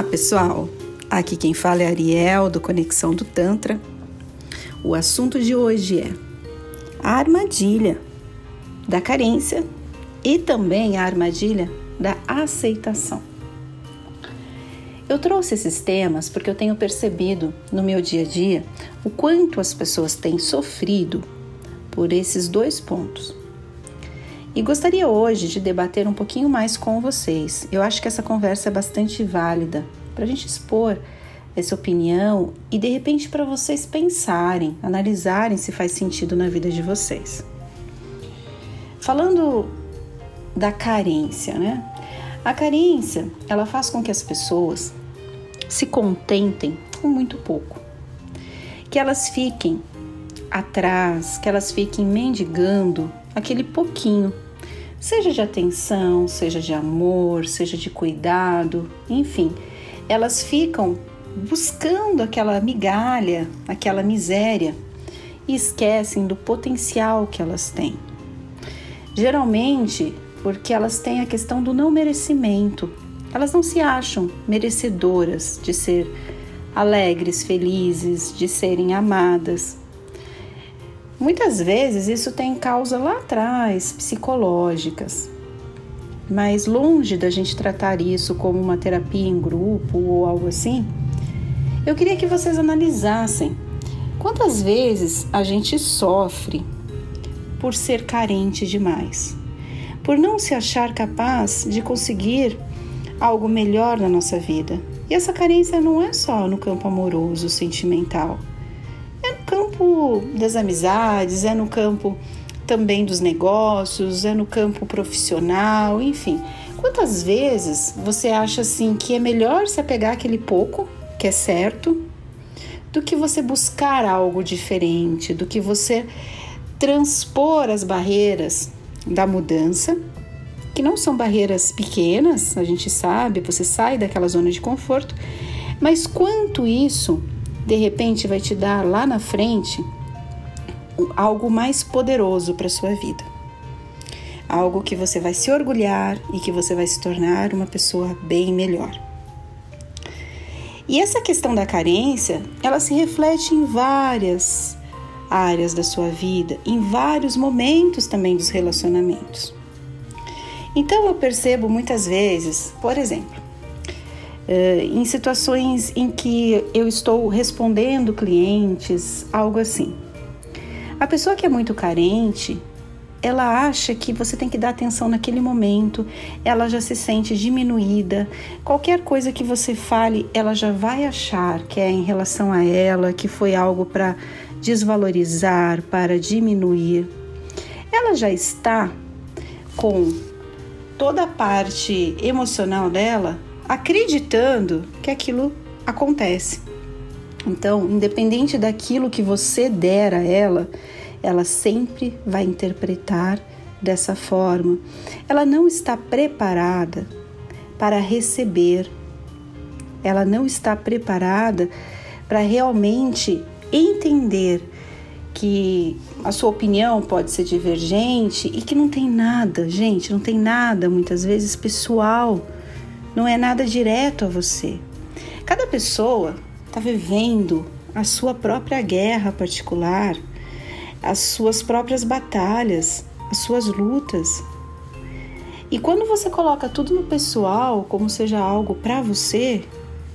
Olá, pessoal! Aqui quem fala é Ariel do Conexão do Tantra. O assunto de hoje é a armadilha da carência e também a armadilha da aceitação. Eu trouxe esses temas porque eu tenho percebido no meu dia a dia o quanto as pessoas têm sofrido por esses dois pontos. E gostaria hoje de debater um pouquinho mais com vocês. Eu acho que essa conversa é bastante válida para a gente expor essa opinião e de repente para vocês pensarem, analisarem se faz sentido na vida de vocês. Falando da carência, né? A carência, ela faz com que as pessoas se contentem com muito pouco. Que elas fiquem atrás, que elas fiquem mendigando aquele pouquinho, seja de atenção, seja de amor, seja de cuidado, enfim, elas ficam buscando aquela migalha, aquela miséria e esquecem do potencial que elas têm. Geralmente, porque elas têm a questão do não merecimento. Elas não se acham merecedoras de ser alegres, felizes, de serem amadas. Muitas vezes isso tem causa lá atrás, psicológicas. Mas longe da gente tratar isso como uma terapia em grupo ou algo assim, eu queria que vocês analisassem quantas vezes a gente sofre por ser carente demais, por não se achar capaz de conseguir algo melhor na nossa vida. E essa carência não é só no campo amoroso, sentimental campo das amizades, é no campo também dos negócios, é no campo profissional, enfim. Quantas vezes você acha assim que é melhor se apegar aquele pouco, que é certo, do que você buscar algo diferente, do que você transpor as barreiras da mudança, que não são barreiras pequenas, a gente sabe, você sai daquela zona de conforto, mas quanto isso de repente vai te dar lá na frente algo mais poderoso para sua vida. Algo que você vai se orgulhar e que você vai se tornar uma pessoa bem melhor. E essa questão da carência, ela se reflete em várias áreas da sua vida, em vários momentos também dos relacionamentos. Então eu percebo muitas vezes, por exemplo, em situações em que eu estou respondendo clientes, algo assim. A pessoa que é muito carente, ela acha que você tem que dar atenção naquele momento, ela já se sente diminuída. Qualquer coisa que você fale, ela já vai achar que é em relação a ela, que foi algo para desvalorizar, para diminuir. Ela já está com toda a parte emocional dela acreditando que aquilo acontece. Então, independente daquilo que você der a ela, ela sempre vai interpretar dessa forma. Ela não está preparada para receber, ela não está preparada para realmente entender que a sua opinião pode ser divergente e que não tem nada, gente, não tem nada muitas vezes pessoal não é nada direto a você. Cada pessoa está vivendo a sua própria guerra particular, as suas próprias batalhas, as suas lutas. E quando você coloca tudo no pessoal, como seja algo para você,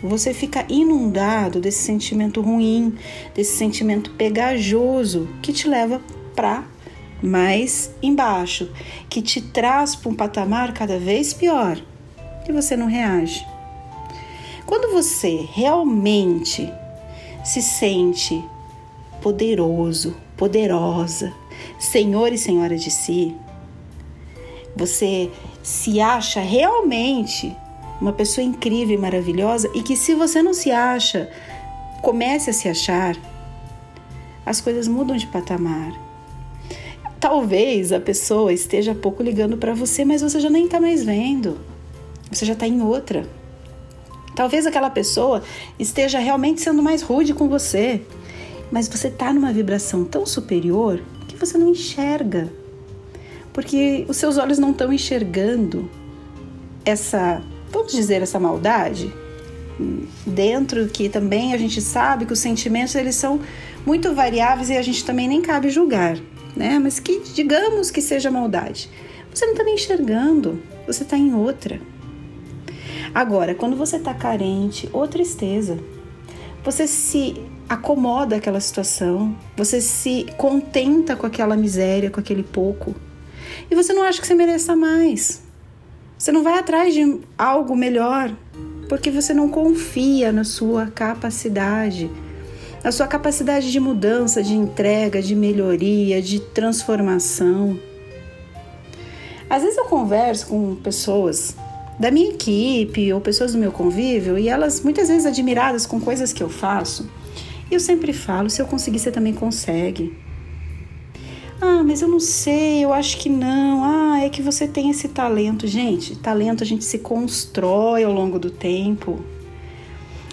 você fica inundado desse sentimento ruim, desse sentimento pegajoso que te leva para mais embaixo, que te traz para um patamar cada vez pior e você não reage. Quando você realmente se sente poderoso, poderosa, senhor e senhora de si, você se acha realmente uma pessoa incrível e maravilhosa e que se você não se acha, comece a se achar, as coisas mudam de patamar. Talvez a pessoa esteja pouco ligando para você, mas você já nem está mais vendo você já está em outra. Talvez aquela pessoa esteja realmente sendo mais rude com você, mas você está numa vibração tão superior que você não enxerga, porque os seus olhos não estão enxergando essa, vamos dizer, essa maldade. dentro que também a gente sabe que os sentimentos eles são muito variáveis e a gente também nem cabe julgar, né? Mas que digamos que seja maldade. Você não está nem enxergando, você está em outra. Agora, quando você está carente ou tristeza, você se acomoda aquela situação, você se contenta com aquela miséria, com aquele pouco, e você não acha que você mereça mais. Você não vai atrás de algo melhor, porque você não confia na sua capacidade, na sua capacidade de mudança, de entrega, de melhoria, de transformação. Às vezes eu converso com pessoas da minha equipe ou pessoas do meu convívio e elas muitas vezes admiradas com coisas que eu faço. E eu sempre falo, se eu conseguir, você também consegue. Ah, mas eu não sei, eu acho que não. Ah, é que você tem esse talento. Gente, talento a gente se constrói ao longo do tempo.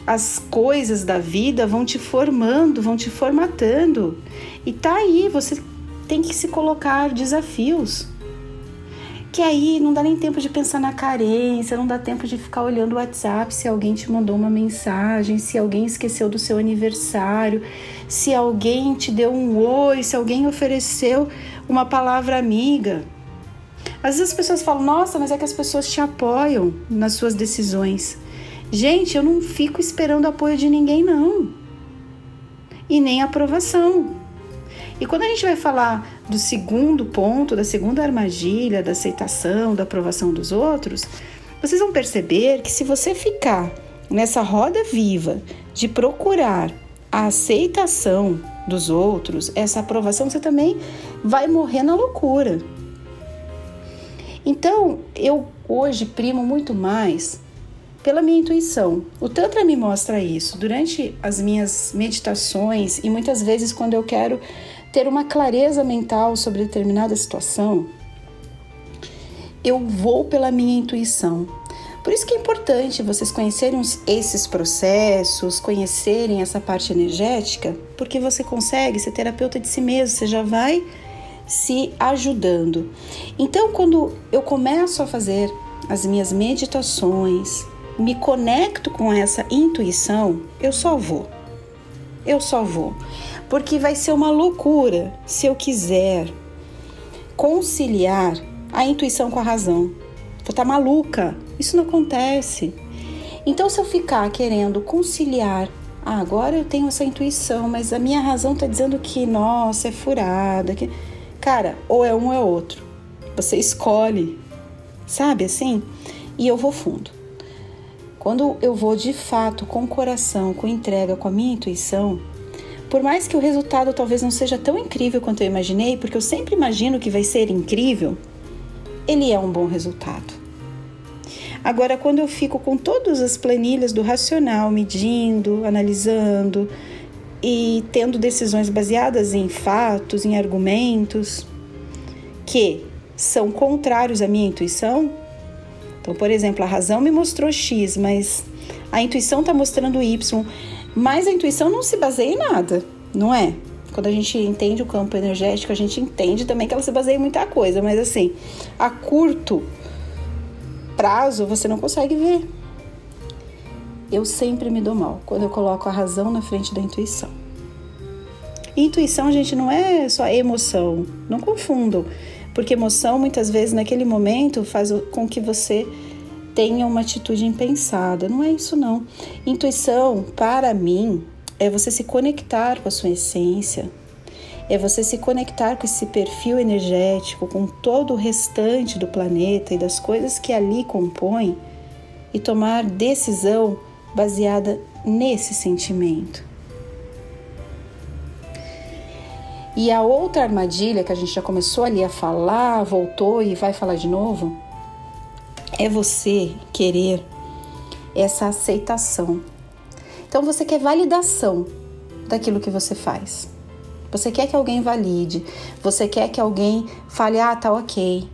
As coisas da vida vão te formando, vão te formatando. E tá aí, você tem que se colocar desafios que aí não dá nem tempo de pensar na carência, não dá tempo de ficar olhando o WhatsApp se alguém te mandou uma mensagem, se alguém esqueceu do seu aniversário, se alguém te deu um oi, se alguém ofereceu uma palavra amiga. Às vezes as pessoas falam: "Nossa, mas é que as pessoas te apoiam nas suas decisões". Gente, eu não fico esperando apoio de ninguém não. E nem aprovação. E quando a gente vai falar do segundo ponto, da segunda armadilha, da aceitação, da aprovação dos outros, vocês vão perceber que se você ficar nessa roda viva de procurar a aceitação dos outros, essa aprovação, você também vai morrer na loucura. Então, eu hoje primo muito mais pela minha intuição. O Tantra me mostra isso durante as minhas meditações e muitas vezes quando eu quero ter uma clareza mental sobre determinada situação, eu vou pela minha intuição. Por isso que é importante vocês conhecerem esses processos, conhecerem essa parte energética, porque você consegue ser terapeuta de si mesmo, você já vai se ajudando. Então, quando eu começo a fazer as minhas meditações, me conecto com essa intuição, eu só vou. Eu só vou porque vai ser uma loucura se eu quiser conciliar a intuição com a razão. Vou estar tá maluca. Isso não acontece. Então, se eu ficar querendo conciliar, ah, agora eu tenho essa intuição, mas a minha razão está dizendo que, nossa, é furada. Que... Cara, ou é um ou é outro. Você escolhe, sabe assim? E eu vou fundo. Quando eu vou de fato com o coração, com entrega, com a minha intuição, por mais que o resultado talvez não seja tão incrível quanto eu imaginei, porque eu sempre imagino que vai ser incrível, ele é um bom resultado. Agora, quando eu fico com todas as planilhas do racional, medindo, analisando e tendo decisões baseadas em fatos, em argumentos que são contrários à minha intuição, então, por exemplo, a razão me mostrou X, mas a intuição está mostrando Y. Mas a intuição não se baseia em nada, não é? Quando a gente entende o campo energético, a gente entende também que ela se baseia em muita coisa, mas assim, a curto prazo você não consegue ver. Eu sempre me dou mal quando eu coloco a razão na frente da intuição. intuição, gente, não é só emoção, não confundam, porque emoção muitas vezes naquele momento faz com que você tenha uma atitude impensada. Não é isso não. Intuição, para mim, é você se conectar com a sua essência, é você se conectar com esse perfil energético, com todo o restante do planeta e das coisas que ali compõem e tomar decisão baseada nesse sentimento. E a outra armadilha que a gente já começou ali a falar, voltou e vai falar de novo, é você querer essa aceitação. Então você quer validação daquilo que você faz. Você quer que alguém valide, você quer que alguém fale, ah, tá ok.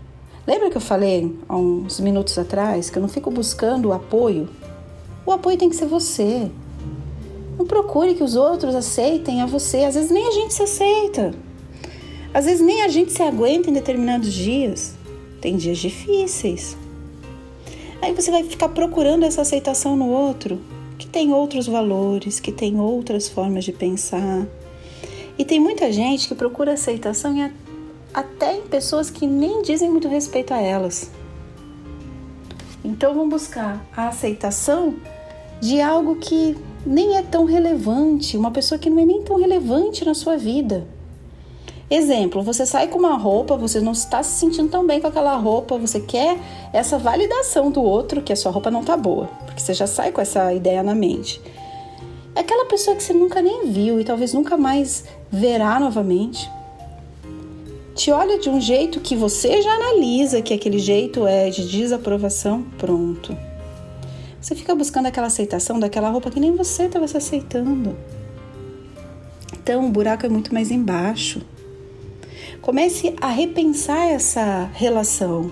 Lembra que eu falei há uns minutos atrás que eu não fico buscando o apoio? O apoio tem que ser você. Não procure que os outros aceitem a você. Às vezes nem a gente se aceita. Às vezes nem a gente se aguenta em determinados dias. Tem dias difíceis. Aí você vai ficar procurando essa aceitação no outro. que tem outros valores, que tem outras formas de pensar. E tem muita gente que procura aceitação em, até em pessoas que nem dizem muito respeito a elas. Então vão buscar a aceitação de algo que nem é tão relevante, uma pessoa que não é nem tão relevante na sua vida. Exemplo, você sai com uma roupa, você não está se sentindo tão bem com aquela roupa, você quer essa validação do outro que a sua roupa não tá boa, porque você já sai com essa ideia na mente. É aquela pessoa que você nunca nem viu e talvez nunca mais verá novamente. Te olha de um jeito que você já analisa que aquele jeito é de desaprovação, pronto. Você fica buscando aquela aceitação daquela roupa que nem você estava se aceitando. Então, o buraco é muito mais embaixo. Comece a repensar essa relação,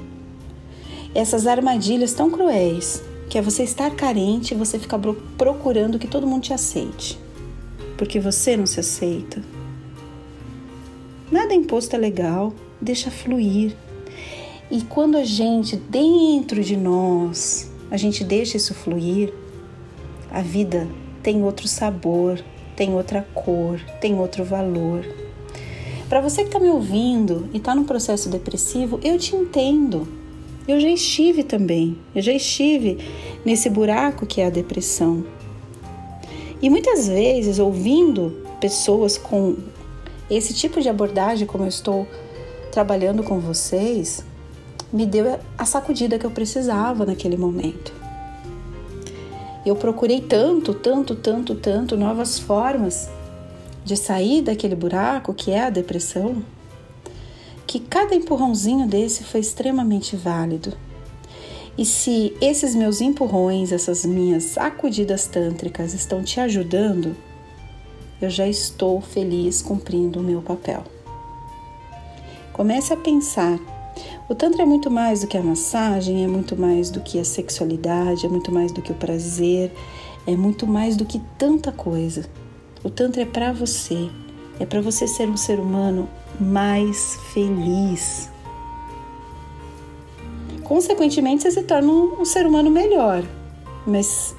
essas armadilhas tão cruéis, que é você estar carente e você ficar procurando que todo mundo te aceite, porque você não se aceita. Nada imposto é legal, deixa fluir. E quando a gente, dentro de nós, a gente deixa isso fluir, a vida tem outro sabor, tem outra cor, tem outro valor. Para você que está me ouvindo e está num processo depressivo, eu te entendo. Eu já estive também, eu já estive nesse buraco que é a depressão. E muitas vezes, ouvindo pessoas com esse tipo de abordagem, como eu estou trabalhando com vocês, me deu a sacudida que eu precisava naquele momento. Eu procurei tanto, tanto, tanto, tanto novas formas de sair daquele buraco que é a depressão, que cada empurrãozinho desse foi extremamente válido. E se esses meus empurrões, essas minhas sacudidas tântricas estão te ajudando, eu já estou feliz cumprindo o meu papel. Comece a pensar o Tantra é muito mais do que a massagem, é muito mais do que a sexualidade, é muito mais do que o prazer, é muito mais do que tanta coisa. O Tantra é para você, é para você ser um ser humano mais feliz. Consequentemente, você se torna um, um ser humano melhor, mas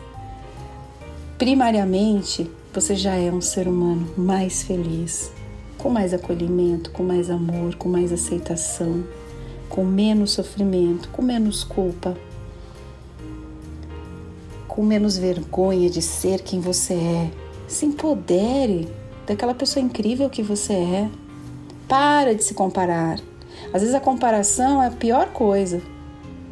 primariamente você já é um ser humano mais feliz, com mais acolhimento, com mais amor, com mais aceitação com menos sofrimento, com menos culpa, com menos vergonha de ser quem você é. Se empodere daquela pessoa incrível que você é. Para de se comparar. Às vezes a comparação é a pior coisa.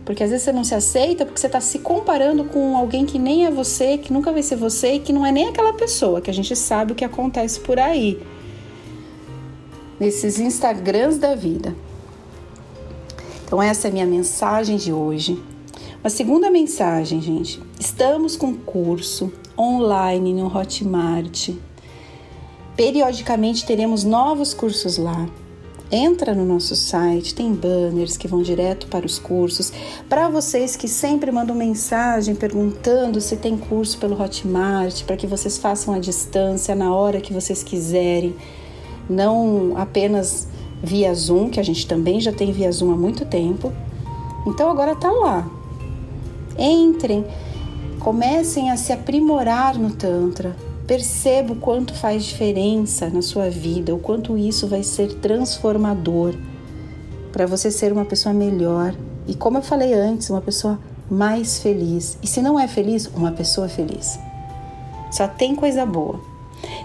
Porque às vezes você não se aceita porque você está se comparando com alguém que nem é você, que nunca vai ser você e que não é nem aquela pessoa, que a gente sabe o que acontece por aí. Nesses Instagrams da vida. Então, essa é a minha mensagem de hoje. Uma segunda mensagem, gente. Estamos com curso online no Hotmart. Periodicamente teremos novos cursos lá. Entra no nosso site, tem banners que vão direto para os cursos. Para vocês que sempre mandam mensagem perguntando se tem curso pelo Hotmart, para que vocês façam a distância na hora que vocês quiserem, não apenas via Zoom, que a gente também já tem via Zoom há muito tempo. Então agora tá lá. Entrem, comecem a se aprimorar no Tantra. Perceba o quanto faz diferença na sua vida, o quanto isso vai ser transformador para você ser uma pessoa melhor e, como eu falei antes, uma pessoa mais feliz. E se não é feliz, uma pessoa feliz. Só tem coisa boa.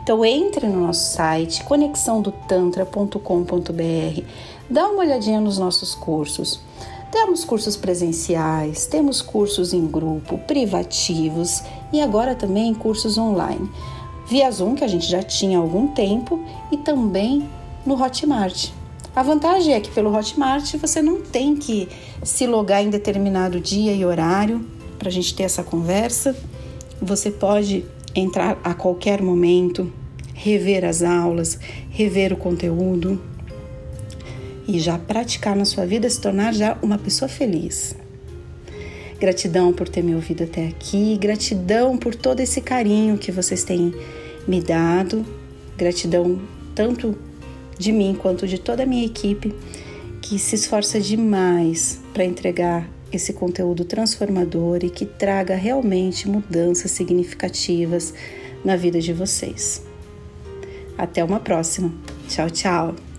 Então entre no nosso site conexãodotantra.com.br, dá uma olhadinha nos nossos cursos. Temos cursos presenciais, temos cursos em grupo, privativos e agora também cursos online. Via Zoom, que a gente já tinha há algum tempo, e também no Hotmart. A vantagem é que pelo Hotmart você não tem que se logar em determinado dia e horário para a gente ter essa conversa. Você pode entrar a qualquer momento, rever as aulas, rever o conteúdo e já praticar na sua vida, se tornar já uma pessoa feliz. Gratidão por ter me ouvido até aqui, gratidão por todo esse carinho que vocês têm me dado, gratidão tanto de mim quanto de toda a minha equipe que se esforça demais para entregar esse conteúdo transformador e que traga realmente mudanças significativas na vida de vocês. Até uma próxima. Tchau, tchau.